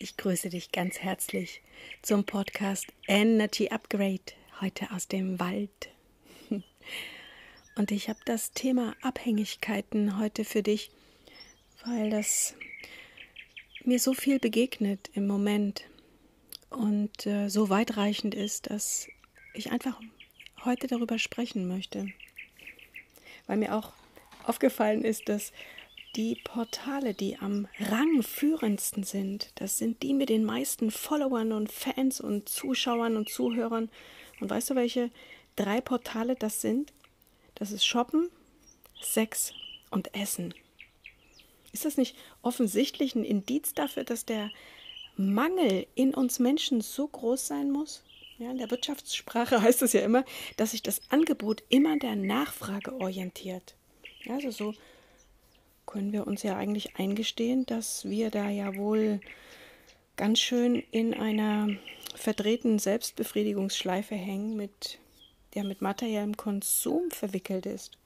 Ich grüße dich ganz herzlich zum Podcast Energy Upgrade, heute aus dem Wald. Und ich habe das Thema Abhängigkeiten heute für dich, weil das mir so viel begegnet im Moment und äh, so weitreichend ist, dass ich einfach heute darüber sprechen möchte. Weil mir auch aufgefallen ist, dass die Portale, die am rangführendsten sind, das sind die mit den meisten Followern und Fans und Zuschauern und Zuhörern. Und weißt du, welche drei Portale das sind? Das ist Shoppen, Sex und Essen. Ist das nicht offensichtlich ein Indiz dafür, dass der Mangel in uns Menschen so groß sein muss? Ja, in der Wirtschaftssprache heißt es ja immer, dass sich das Angebot immer der Nachfrage orientiert. Also so können wir uns ja eigentlich eingestehen, dass wir da ja wohl ganz schön in einer verdrehten Selbstbefriedigungsschleife hängen, mit, der mit materiellem Konsum verwickelt ist.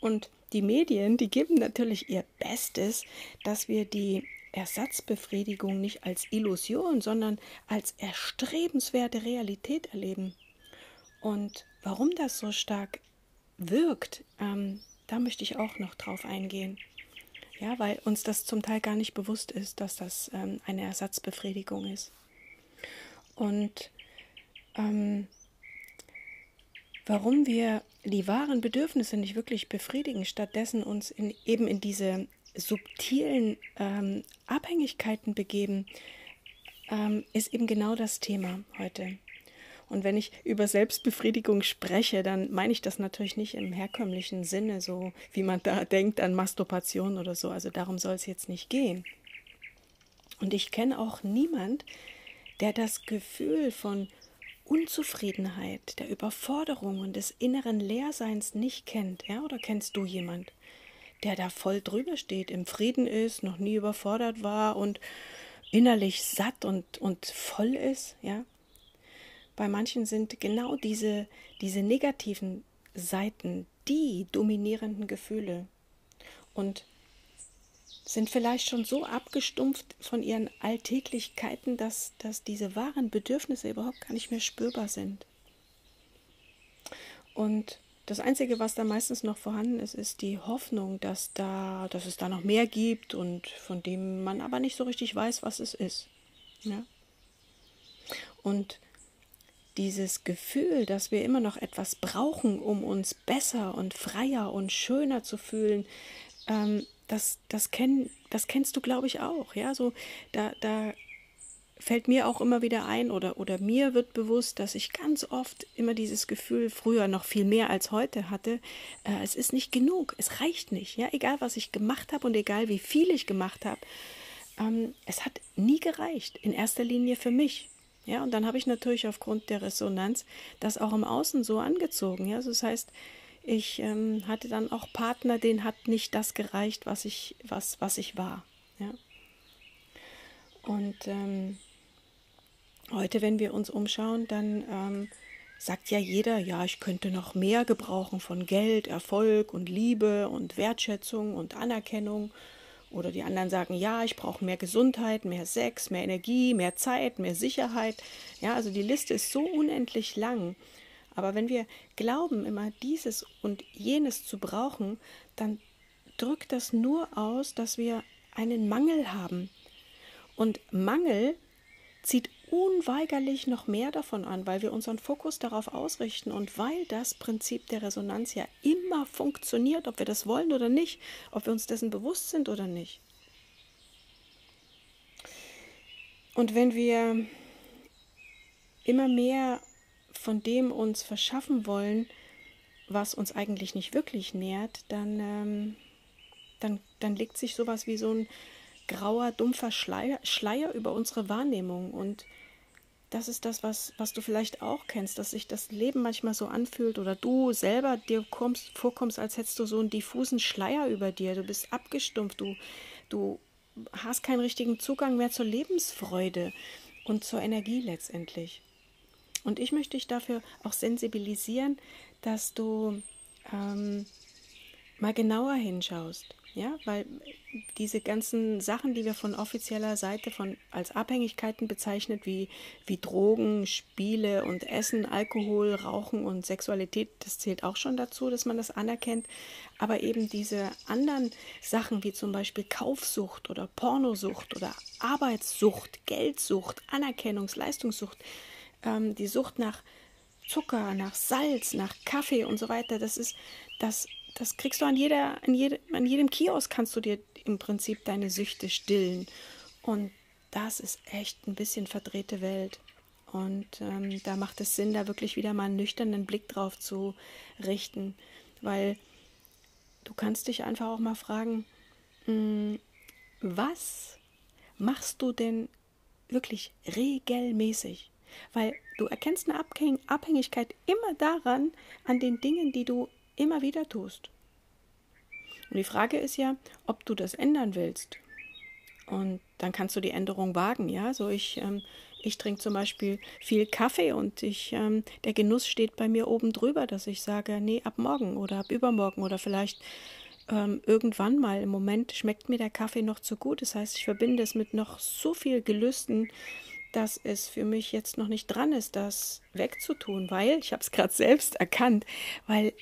Und die Medien, die geben natürlich ihr Bestes, dass wir die Ersatzbefriedigung nicht als Illusion, sondern als erstrebenswerte Realität erleben. Und warum das so stark wirkt, ähm, da möchte ich auch noch drauf eingehen. Ja, weil uns das zum Teil gar nicht bewusst ist, dass das ähm, eine Ersatzbefriedigung ist. Und ähm, warum wir die wahren Bedürfnisse nicht wirklich befriedigen, stattdessen uns in, eben in diese subtilen ähm, Abhängigkeiten begeben, ähm, ist eben genau das Thema heute. Und wenn ich über Selbstbefriedigung spreche, dann meine ich das natürlich nicht im herkömmlichen Sinne, so wie man da denkt an Masturbation oder so. Also darum soll es jetzt nicht gehen. Und ich kenne auch niemand, der das Gefühl von Unzufriedenheit, der Überforderung und des inneren Leerseins nicht kennt. Ja? Oder kennst du jemand, der da voll drüber steht, im Frieden ist, noch nie überfordert war und innerlich satt und, und voll ist? Ja? Bei manchen sind genau diese, diese negativen Seiten die dominierenden Gefühle und sind vielleicht schon so abgestumpft von ihren Alltäglichkeiten, dass, dass diese wahren Bedürfnisse überhaupt gar nicht mehr spürbar sind. Und das Einzige, was da meistens noch vorhanden ist, ist die Hoffnung, dass, da, dass es da noch mehr gibt und von dem man aber nicht so richtig weiß, was es ist. Ja? Und dieses Gefühl, dass wir immer noch etwas brauchen, um uns besser und freier und schöner zu fühlen, ähm, das, das, kenn, das kennst du, glaube ich, auch. Ja, so da, da fällt mir auch immer wieder ein oder, oder mir wird bewusst, dass ich ganz oft immer dieses Gefühl, früher noch viel mehr als heute hatte, äh, es ist nicht genug, es reicht nicht. Ja, egal was ich gemacht habe und egal wie viel ich gemacht habe, ähm, es hat nie gereicht, in erster Linie für mich. Ja, und dann habe ich natürlich aufgrund der Resonanz das auch im Außen so angezogen. Ja, also das heißt, ich ähm, hatte dann auch Partner, denen hat nicht das gereicht, was ich, was, was ich war. Ja. Und ähm, heute, wenn wir uns umschauen, dann ähm, sagt ja jeder, ja, ich könnte noch mehr gebrauchen von Geld, Erfolg und Liebe und Wertschätzung und Anerkennung oder die anderen sagen, ja, ich brauche mehr Gesundheit, mehr Sex, mehr Energie, mehr Zeit, mehr Sicherheit. Ja, also die Liste ist so unendlich lang. Aber wenn wir glauben, immer dieses und jenes zu brauchen, dann drückt das nur aus, dass wir einen Mangel haben. Und Mangel zieht unweigerlich noch mehr davon an, weil wir unseren Fokus darauf ausrichten und weil das Prinzip der Resonanz ja immer funktioniert, ob wir das wollen oder nicht, ob wir uns dessen bewusst sind oder nicht. Und wenn wir immer mehr von dem uns verschaffen wollen, was uns eigentlich nicht wirklich nährt, dann, ähm, dann, dann legt sich sowas wie so ein grauer, dumpfer Schleier, Schleier über unsere Wahrnehmung. Und das ist das, was, was du vielleicht auch kennst, dass sich das Leben manchmal so anfühlt oder du selber dir kommst, vorkommst, als hättest du so einen diffusen Schleier über dir. Du bist abgestumpft, du, du hast keinen richtigen Zugang mehr zur Lebensfreude und zur Energie letztendlich. Und ich möchte dich dafür auch sensibilisieren, dass du ähm, mal genauer hinschaust. Ja, weil diese ganzen Sachen, die wir von offizieller Seite von als Abhängigkeiten bezeichnet, wie, wie Drogen, Spiele und Essen, Alkohol, Rauchen und Sexualität, das zählt auch schon dazu, dass man das anerkennt. Aber eben diese anderen Sachen, wie zum Beispiel Kaufsucht oder Pornosucht oder Arbeitssucht, Geldsucht, Anerkennungs-, Leistungssucht, ähm, die Sucht nach Zucker, nach Salz, nach Kaffee und so weiter, das ist, das das kriegst du an jeder, an, jede, an jedem Kiosk kannst du dir im Prinzip deine Süchte stillen. Und das ist echt ein bisschen verdrehte Welt. Und ähm, da macht es Sinn, da wirklich wieder mal einen nüchternen Blick drauf zu richten. Weil du kannst dich einfach auch mal fragen, mh, hm, was machst du denn wirklich regelmäßig? Weil du erkennst eine Abhängigkeit immer daran, an den Dingen, die du immer wieder tust. Und die Frage ist ja, ob du das ändern willst. Und dann kannst du die Änderung wagen, ja. So ich, ähm, ich trinke zum Beispiel viel Kaffee und ich, ähm, der Genuss steht bei mir oben drüber, dass ich sage, nee, ab morgen oder ab übermorgen oder vielleicht ähm, irgendwann mal. Im Moment schmeckt mir der Kaffee noch zu gut. Das heißt, ich verbinde es mit noch so viel Gelüsten, dass es für mich jetzt noch nicht dran ist, das wegzutun, weil ich habe es gerade selbst erkannt, weil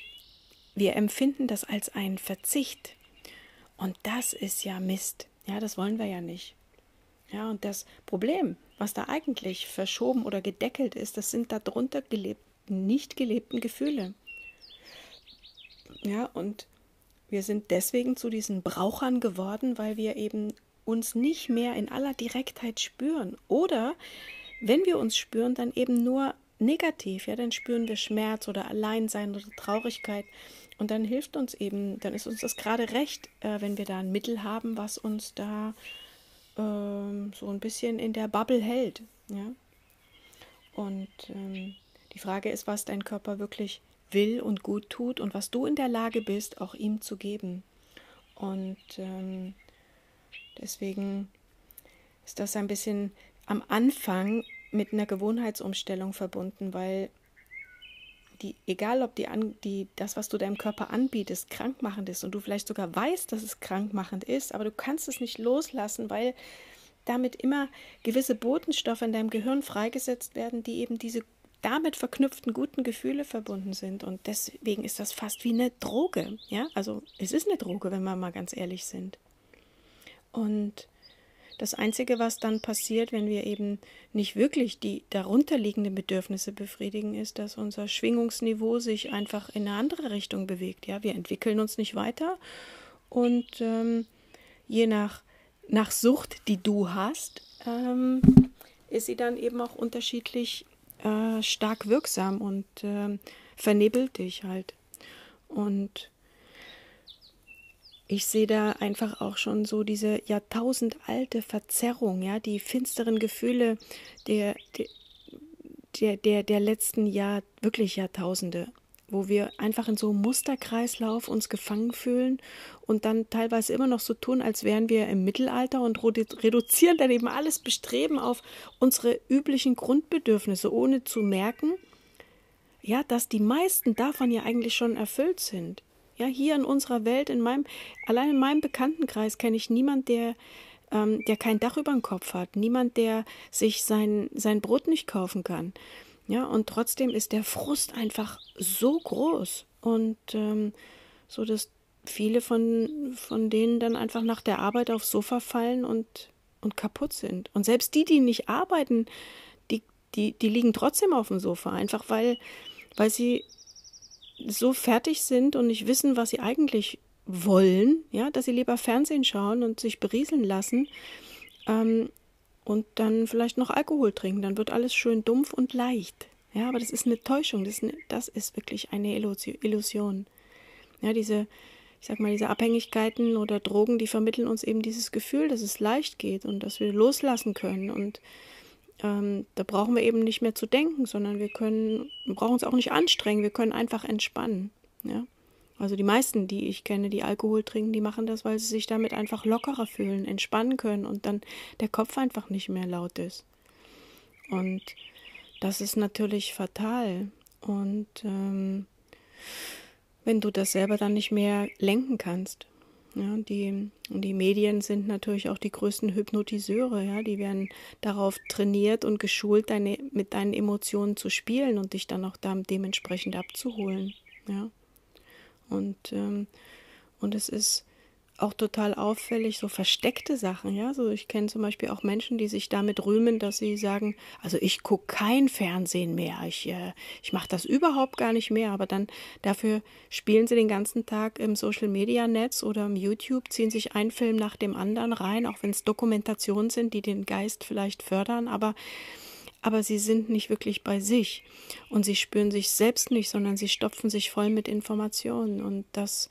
wir empfinden das als einen Verzicht. Und das ist ja Mist. Ja, das wollen wir ja nicht. Ja, und das Problem, was da eigentlich verschoben oder gedeckelt ist, das sind darunter gelebten, nicht gelebten Gefühle. Ja, und wir sind deswegen zu diesen Brauchern geworden, weil wir eben uns nicht mehr in aller Direktheit spüren. Oder wenn wir uns spüren, dann eben nur negativ. Ja, dann spüren wir Schmerz oder Alleinsein oder Traurigkeit. Und dann hilft uns eben, dann ist uns das gerade recht, äh, wenn wir da ein Mittel haben, was uns da ähm, so ein bisschen in der Bubble hält. Ja? Und ähm, die Frage ist, was dein Körper wirklich will und gut tut und was du in der Lage bist, auch ihm zu geben. Und ähm, deswegen ist das ein bisschen am Anfang mit einer Gewohnheitsumstellung verbunden, weil die, egal ob die, die, das, was du deinem Körper anbietest, krankmachend ist und du vielleicht sogar weißt, dass es krankmachend ist, aber du kannst es nicht loslassen, weil damit immer gewisse Botenstoffe in deinem Gehirn freigesetzt werden, die eben diese damit verknüpften guten Gefühle verbunden sind. Und deswegen ist das fast wie eine Droge. Ja, also es ist eine Droge, wenn wir mal ganz ehrlich sind. Und das Einzige, was dann passiert, wenn wir eben nicht wirklich die darunterliegenden Bedürfnisse befriedigen, ist, dass unser Schwingungsniveau sich einfach in eine andere Richtung bewegt. Ja, wir entwickeln uns nicht weiter und ähm, je nach, nach Sucht, die du hast, ähm, ist sie dann eben auch unterschiedlich äh, stark wirksam und äh, vernebelt dich halt. Und ich sehe da einfach auch schon so diese jahrtausendalte Verzerrung, ja, die finsteren Gefühle der, der, der, der letzten Jahr, wirklich Jahrtausende, wo wir einfach in so einem Musterkreislauf uns gefangen fühlen und dann teilweise immer noch so tun, als wären wir im Mittelalter und reduzieren dann eben alles Bestreben auf unsere üblichen Grundbedürfnisse, ohne zu merken, ja, dass die meisten davon ja eigentlich schon erfüllt sind. Ja, hier in unserer Welt, in meinem, allein in meinem Bekanntenkreis kenne ich niemanden, der, ähm, der kein Dach über dem Kopf hat, niemand, der sich sein, sein Brot nicht kaufen kann. Ja, und trotzdem ist der Frust einfach so groß und ähm, so, dass viele von, von denen dann einfach nach der Arbeit aufs Sofa fallen und, und kaputt sind. Und selbst die, die nicht arbeiten, die, die, die liegen trotzdem auf dem Sofa, einfach weil, weil sie so fertig sind und nicht wissen, was sie eigentlich wollen, ja, dass sie lieber Fernsehen schauen und sich berieseln lassen ähm, und dann vielleicht noch Alkohol trinken. Dann wird alles schön dumpf und leicht. Ja, aber das ist eine Täuschung. Das ist, eine, das ist wirklich eine Illusion. Ja, diese, ich sag mal, diese Abhängigkeiten oder Drogen, die vermitteln uns eben dieses Gefühl, dass es leicht geht und dass wir loslassen können und ähm, da brauchen wir eben nicht mehr zu denken, sondern wir können, wir brauchen uns auch nicht anstrengen, wir können einfach entspannen. Ja? Also die meisten, die ich kenne, die Alkohol trinken, die machen das, weil sie sich damit einfach lockerer fühlen, entspannen können und dann der Kopf einfach nicht mehr laut ist. Und das ist natürlich fatal. Und ähm, wenn du das selber dann nicht mehr lenken kannst. Ja, die, die Medien sind natürlich auch die größten Hypnotiseure, ja, die werden darauf trainiert und geschult, deine, mit deinen Emotionen zu spielen und dich dann auch dementsprechend abzuholen. Ja. Und, ähm, und es ist auch total auffällig, so versteckte Sachen, ja. So, ich kenne zum Beispiel auch Menschen, die sich damit rühmen, dass sie sagen, also ich gucke kein Fernsehen mehr, ich, äh, ich mache das überhaupt gar nicht mehr, aber dann dafür spielen sie den ganzen Tag im Social Media Netz oder im YouTube, ziehen sich einen Film nach dem anderen rein, auch wenn es Dokumentationen sind, die den Geist vielleicht fördern, aber aber sie sind nicht wirklich bei sich. Und sie spüren sich selbst nicht, sondern sie stopfen sich voll mit Informationen. Und das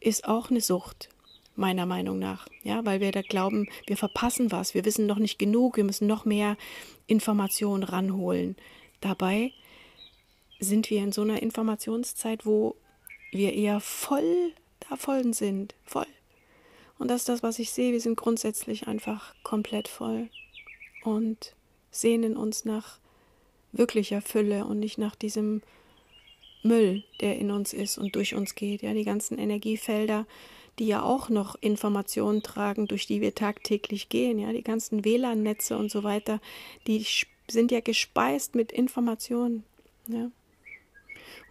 ist auch eine Sucht meiner Meinung nach. Ja, weil wir da glauben, wir verpassen was, wir wissen noch nicht genug, wir müssen noch mehr Informationen ranholen. Dabei sind wir in so einer Informationszeit, wo wir eher voll davon sind, voll. Und das ist das, was ich sehe. Wir sind grundsätzlich einfach komplett voll und sehnen uns nach wirklicher Fülle und nicht nach diesem Müll, der in uns ist und durch uns geht. Ja, die ganzen Energiefelder, die ja auch noch Informationen tragen, durch die wir tagtäglich gehen. Ja, die ganzen WLAN-Netze und so weiter, die sind ja gespeist mit Informationen. Ja.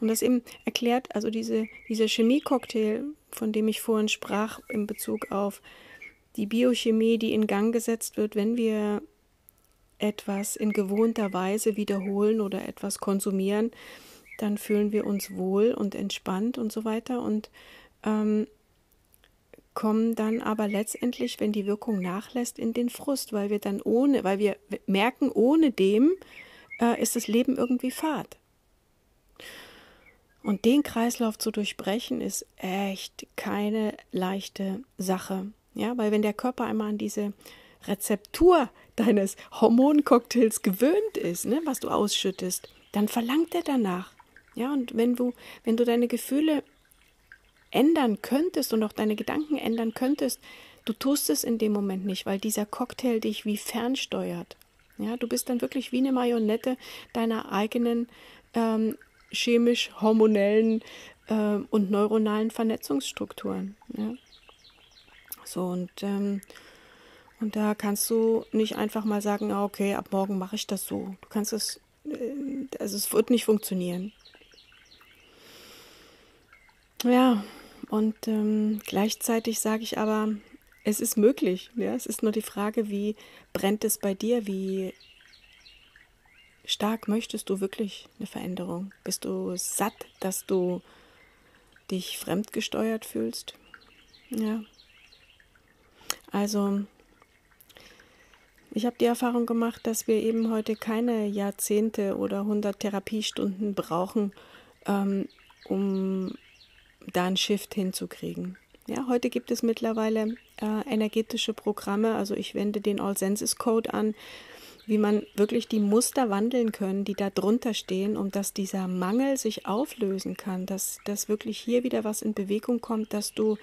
Und das eben erklärt, also diese, dieser Chemie-Cocktail, von dem ich vorhin sprach, in Bezug auf die Biochemie, die in Gang gesetzt wird, wenn wir etwas in gewohnter Weise wiederholen oder etwas konsumieren, dann fühlen wir uns wohl und entspannt und so weiter. Und ähm, kommen dann aber letztendlich, wenn die Wirkung nachlässt, in den Frust, weil wir dann ohne, weil wir merken, ohne dem äh, ist das Leben irgendwie fad. Und den Kreislauf zu durchbrechen, ist echt keine leichte Sache. Ja, weil wenn der Körper einmal an diese Rezeptur deines Hormoncocktails gewöhnt ist, ne, was du ausschüttest, dann verlangt er danach. Ja, und wenn du, wenn du deine Gefühle ändern könntest und auch deine Gedanken ändern könntest, du tust es in dem Moment nicht, weil dieser Cocktail dich wie fernsteuert. Ja, du bist dann wirklich wie eine Marionette deiner eigenen ähm, chemisch-hormonellen äh, und neuronalen Vernetzungsstrukturen. Ja. So und ähm, und da kannst du nicht einfach mal sagen, ah, okay, ab morgen mache ich das so. Du kannst es, äh, also es wird nicht funktionieren. Ja, und ähm, gleichzeitig sage ich aber, es ist möglich. Ja? Es ist nur die Frage, wie brennt es bei dir? Wie stark möchtest du wirklich eine Veränderung? Bist du satt, dass du dich fremdgesteuert fühlst? Ja. Also, ich habe die Erfahrung gemacht, dass wir eben heute keine Jahrzehnte oder 100 Therapiestunden brauchen, ähm, um da einen Shift hinzukriegen. Ja, heute gibt es mittlerweile äh, energetische Programme, also ich wende den All Senses Code an, wie man wirklich die Muster wandeln können, die da drunter stehen, um dass dieser Mangel sich auflösen kann, dass, dass wirklich hier wieder was in Bewegung kommt, dass du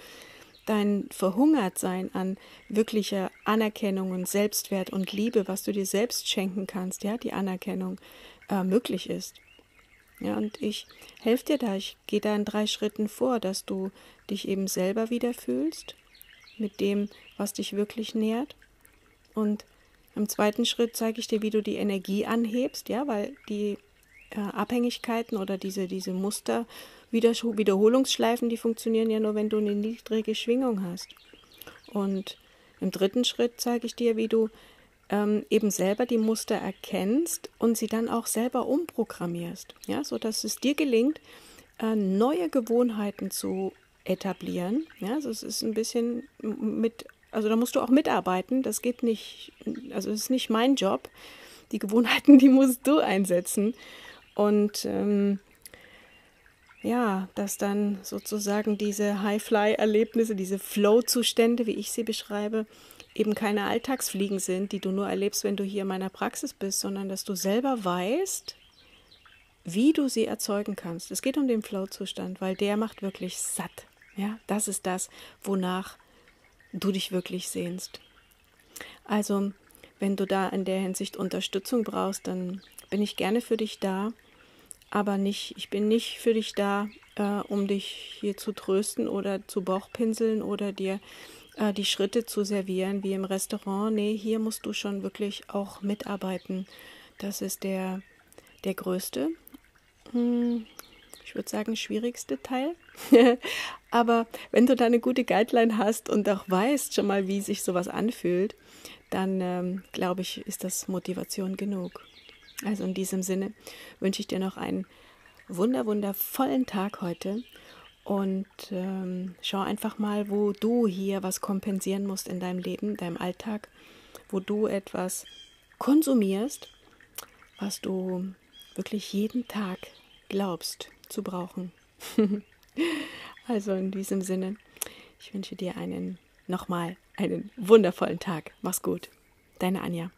dein Verhungertsein an wirklicher Anerkennung und Selbstwert und Liebe, was du dir selbst schenken kannst, ja, die Anerkennung äh, möglich ist. Ja, und ich helfe dir da, ich gehe da in drei Schritten vor, dass du dich eben selber wieder fühlst mit dem, was dich wirklich nährt. Und im zweiten Schritt zeige ich dir, wie du die Energie anhebst, ja, weil die äh, Abhängigkeiten oder diese, diese Muster, Wiederholungsschleifen, die funktionieren ja nur, wenn du eine niedrige Schwingung hast. Und im dritten Schritt zeige ich dir, wie du ähm, eben selber die Muster erkennst und sie dann auch selber umprogrammierst, ja, sodass es dir gelingt, äh, neue Gewohnheiten zu etablieren. Ja, also es ist ein bisschen mit, also da musst du auch mitarbeiten. Das geht nicht, also es ist nicht mein Job. Die Gewohnheiten, die musst du einsetzen. Und ähm, ja, dass dann sozusagen diese High-Fly-Erlebnisse, diese Flow-Zustände, wie ich sie beschreibe, eben keine Alltagsfliegen sind, die du nur erlebst, wenn du hier in meiner Praxis bist, sondern dass du selber weißt, wie du sie erzeugen kannst. Es geht um den Flow-Zustand, weil der macht wirklich satt. Ja, das ist das, wonach du dich wirklich sehnst. Also, wenn du da in der Hinsicht Unterstützung brauchst, dann bin ich gerne für dich da, aber nicht, ich bin nicht für dich da, äh, um dich hier zu trösten oder zu Bauchpinseln oder dir äh, die Schritte zu servieren wie im Restaurant. Nee, hier musst du schon wirklich auch mitarbeiten. Das ist der, der größte, hm, ich würde sagen, schwierigste Teil. Aber wenn du da eine gute Guideline hast und auch weißt schon mal, wie sich sowas anfühlt, dann ähm, glaube ich, ist das Motivation genug. Also in diesem Sinne wünsche ich dir noch einen wunder, wundervollen Tag heute und ähm, schau einfach mal, wo du hier was kompensieren musst in deinem Leben, deinem Alltag, wo du etwas konsumierst, was du wirklich jeden Tag glaubst zu brauchen. also in diesem Sinne, ich wünsche dir einen nochmal einen wundervollen Tag. Mach's gut. Deine Anja.